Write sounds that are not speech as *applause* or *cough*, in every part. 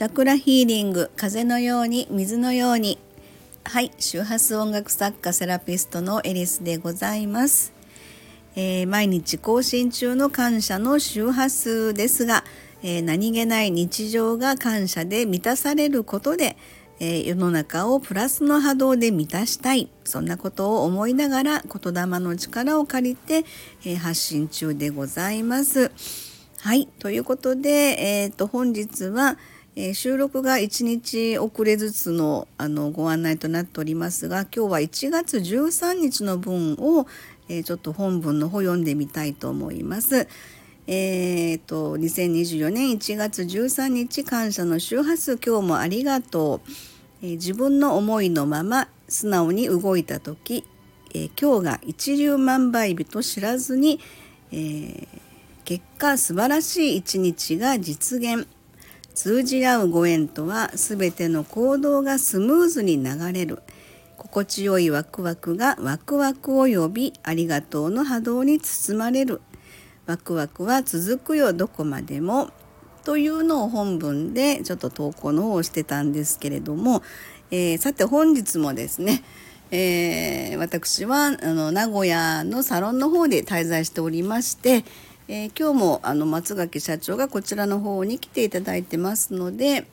チャクラヒーリング風のように水のように。はい周波数音楽作家セラピストのエリスでございます、えー、毎日更新中の感謝の周波数ですが、えー、何気ない日常が感謝で満たされることで、えー、世の中をプラスの波動で満たしたい。そんなことを思いながら言霊の力を借りて、え発信中でございます。はいということで、えーと本日は「えー、収録が1日遅れずつのあのご案内となっておりますが今日は1月13日の分を、えー、ちょっと本文の方読んでみたいと思います。えーと、2024年1月13日感謝の周波数今日もありがとう、えー、自分の思いのまま素直に動いた時、えー、今日が一粒万倍日と知らずに、え、結果素晴らしい一日が実現通じ合うご縁とは全ての行動がスムーズに流れる。心地よいワクワクがワクワクを呼びありがとうの波動に包まれる。ワクワクは続くよどこまでもというのを本文でちょっと投稿の方をしてたんですけれども、えー、さて本日もですねえー、私はあの名古屋のサロンの方で滞在しておりまして、えー、今日もあの松垣社長がこちらの方に来ていただいてますので、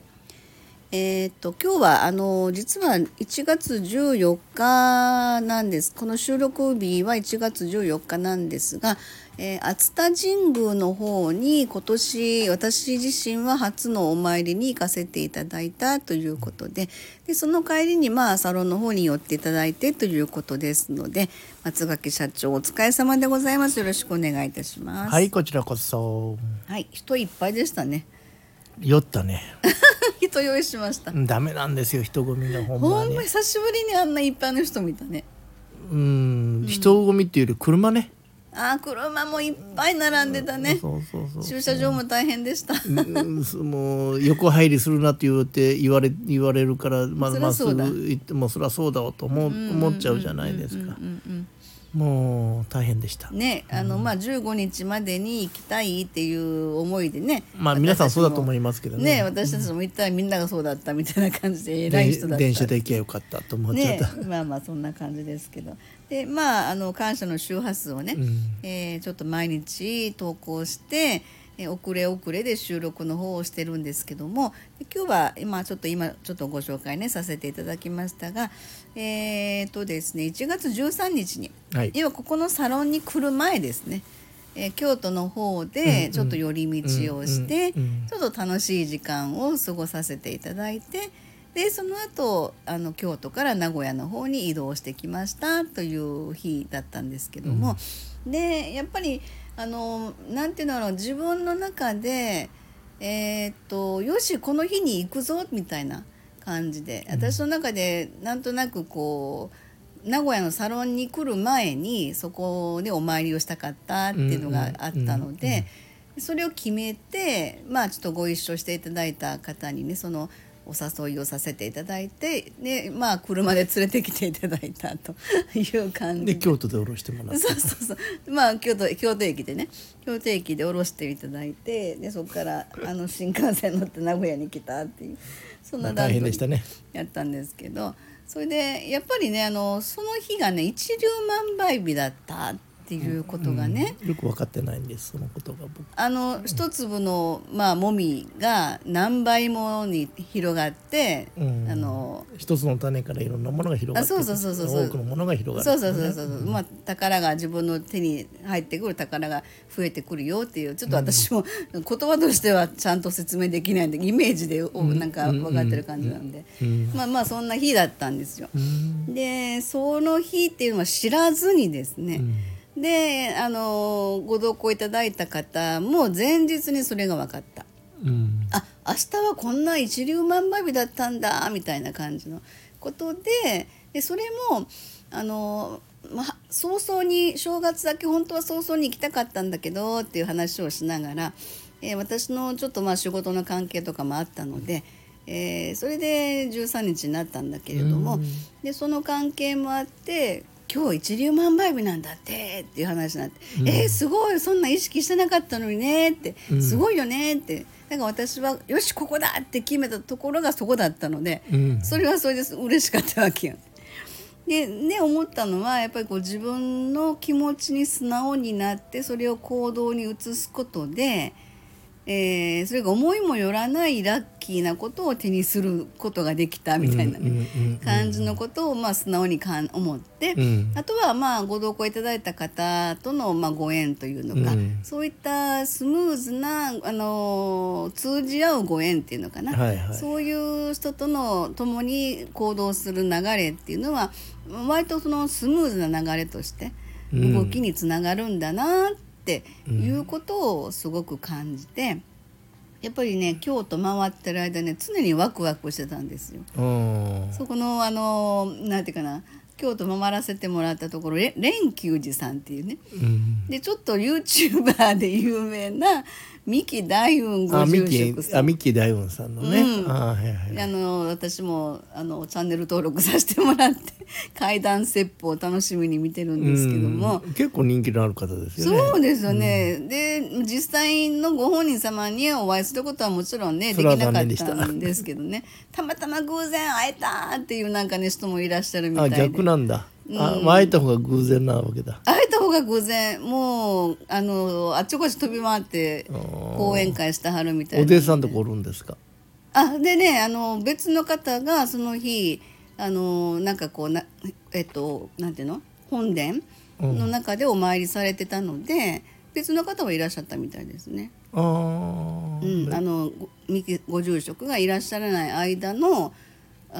えー、っと今日はあの実は1月14日なんです。この収録日は1月14日なんですが、えー、熱田神宮の方に今年私自身は初のお参りに行かせていただいたということででその帰りにまあサロンの方に寄っていただいてということですので松垣社長お疲れ様でございます。よろしくお願いいたします。はいこちらこそ。はい人いっぱいでしたね。酔ったね人用意しました。ダメなんですよ人混みがほんまに。ほんま久しぶりにあんないっぱいの人見たね。うん。人混みっていうより車ね。あ車もいっぱい並んでたね、そうそうそう駐車場も大変でした。もう横入りするなって言って言われ言われるからまずまっすぐ行ってもそりゃそうだわと思思っちゃうじゃないですか。もう大変でした。ね、あの、うん、まあ15日までに行きたいっていう思いでね。まあ皆さんそうだと思いますけどね。ね、私たちも行ったらみんながそうだったみたいな感じで偉い人だった。電車で行けばよかったと思っちゃった。ね、まあまあそんな感じですけど。でまああの感謝の周波数をね、うん、えー、ちょっと毎日投稿して。え遅れ遅れで収録の方をしてるんですけども今日は今ちょっと今ちょっとご紹介ねさせていただきましたがえー、とですね1月13日に、はい、今ここのサロンに来る前ですねえー、京都の方でちょっと寄り道をして、ちょっと楽しい時間を過ごさせていただいてでその後あの京都から名古屋の方に移動してきましたという日だったんですけども、うん、でやっぱりあのなんていうんだろう自分の中でえー、っとよしこの日に行くぞみたいな感じで。私の中でなんとなくこう名古屋のサロンに来る前にそこでお参りをしたかったっていうのがあったのでそれを決めてまあちょっとご一緒していただいた方にねそのお誘いをさせていただいてでまあ車で連れてきていただいたという感じ。で京都で降ろしてもらってそうそうそう。まあ京都京都駅でね。京都駅で降ろしていただいてでそこからあの新幹線乗って名古屋に来たっていうそんな大変でしたね。やったんですけど。それでやっぱりねあのその日がね一粒万倍日だったってっていうことがね、うん、よく分かってないんですそのことがあの一粒のまあもみが何倍もに広がって、うん、あの一つの種からいろんなものが広がってそうそうそうそう多くのものが広がる、ね、そうそうそうそう、う。ん、まあ宝が自分の手に入ってくる宝が増えてくるよっていうちょっと私も言葉としてはちゃんと説明できないんでイメージでなんか分かってる感じなんで、まあまあそんな日だったんですよ。でその日っていうのは知らずにですね、であのご同行いただいた方も前日にそれが分かった。うん、あ明日はこんな一粒万倍日だったんだみたいな感じのことででそれもあの、まあ、早々に正月だけ本当は早々に行きたかったんだけどっていう話をしながら、えー、私のちょっとまあ仕事の関係とかもあったので。えー、それで13日になったんだけれども、うん、でその関係もあって今日一粒万倍日なんだってっていう話になって、うん、えー、すごいそんな意識してなかったのにねってすごいよねって。だから私はよしここだって決めたところがそこだったので、うん、それはそれです嬉しかったわけよ。でね思ったのはやっぱりこう自分の気持ちに素直になってそれを行動に移すことでえー、それが思いもよらないラッキーなことを手にすることができたみたいな、ね感じのことをまあ素直にかん思って、うん、あとはまあご同行いただいた方とのまあご縁というのか、うん、そういったスムーズな、あの通じ合うご縁っていうのかな、はいはい、そういう人との共に行動する流れっていうのは割とそのスムーズな流れとして動きにつながるんだなってっていうことをすごく感じて、やっぱりね京都回ってる間ね常にワクワクしてたんですよ。そこのあのなんていうかな京都回らせてもらったところ蓮久寺さんっていうね、うん、でちょっと YouTuber で有名な三木大雲ご住職さん。あ三木大雲さんのね、うん、あはいはい、あの私もあのチャンネル登録させてもらって階段説法を楽しみに見てるんですけども、うん、結構人気のある方ですよね。そうですよね、うん、で実際のご本人様にお会いすることはもちろんねできなかったんですけどね。*laughs* たまたま偶然会えたっていうなんかね人もいらっしゃるみたいで。あ逆なんだ。あ、まあ、会えた方が偶然なわけだ。会えた方が偶然。もうあのあっちこっち飛び回って講演会してはるみたいな。お弟子さんとこおるんですか？あでねあの別の方がその日あのなんかこうなえっとなんていうの？本殿の中でお参りされてたので、うん、別の方はいらっしゃったみたいですね。あ,、うん、あのご住職がいらっしゃらない間の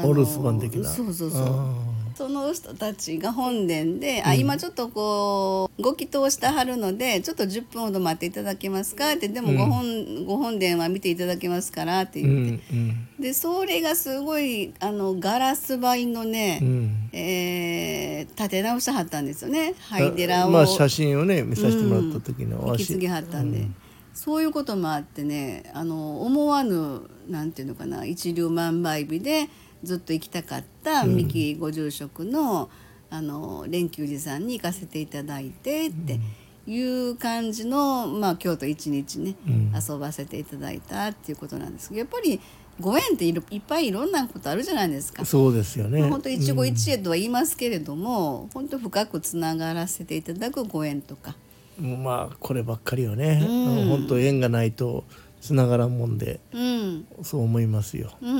お留守番的な。そうそうそうその人たちが本殿で、うん、あ今ちょっとこうご祈祷してはるのでちょっと10分ほど待っていただけますか？ってでもご本うん、ご本殿は見ていただけますからって言って、うんうん、でそれがすごいあのガラス張りのね、うん、えー、立て直してはったんですよね。灰寺を。まあ写真をね見させてもらった時の、引き継ぎはったんで。そういうこともあってねあの思わぬなんていうのかな一粒万倍日でずっと行きたかった三木ご住職の,、あの蓮久寺さんに行かせていただいてっていう感じの、まあ、京都一日ね、遊ばせていただいたっていうことなんですけどやっぱりご縁っていっぱいいろんなことあるじゃないですか。そうですよね。本当一期一会とは言いますけれども、うん、本当深くつながらせていただくご縁とか。まあこればっかりよね。うん、本当縁がないとつながらんもんで、うん、そう思いますよ、うん、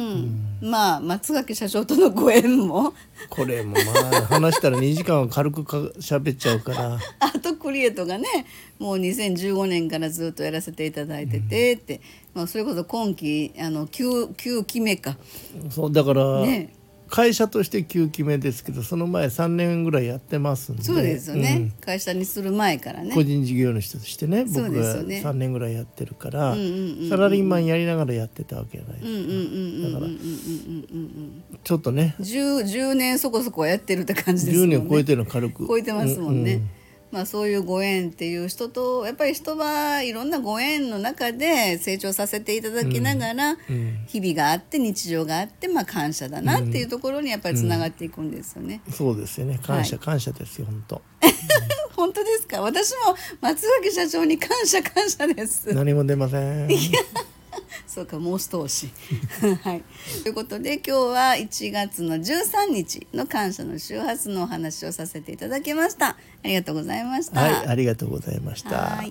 うん、まあ松垣社長とのご縁も。これもまあ話したら2時間は軽くか喋っちゃうから。アートクリエイトがねもう2015年からずっとやらせていただいててって、まあ、それこそ今期あの 9, 9期目か。そうだから、ね、会社として9期目ですけどその前3年ぐらいやってますんで。そうですよね、うん、会社にする前からね。個人事業主としてね僕が3年ぐらいやってるから、サラリーマンやりながらやってたわけじゃないですか。だからちょっとね 10, 10年そこそこやってるって感じですもんね10年超えてるの軽く超えてますもんね、まあ、そういうご縁っていう人とやっぱり人はいろんなご縁の中で成長させていただきながら、日々があって日常があって、まあ、感謝だなっていうところにやっぱりつながっていくんですよね。うん、そうですよね感謝、はい、感謝ですよ本当。*laughs* 本当ですか？私も松垣社長に感謝感謝です。何も出ません。そうかもう少し *laughs* はい。ということで今日は1月の13日の感謝の周波数のお話をさせていただきました。ありがとうございました。はい、ありがとうございました。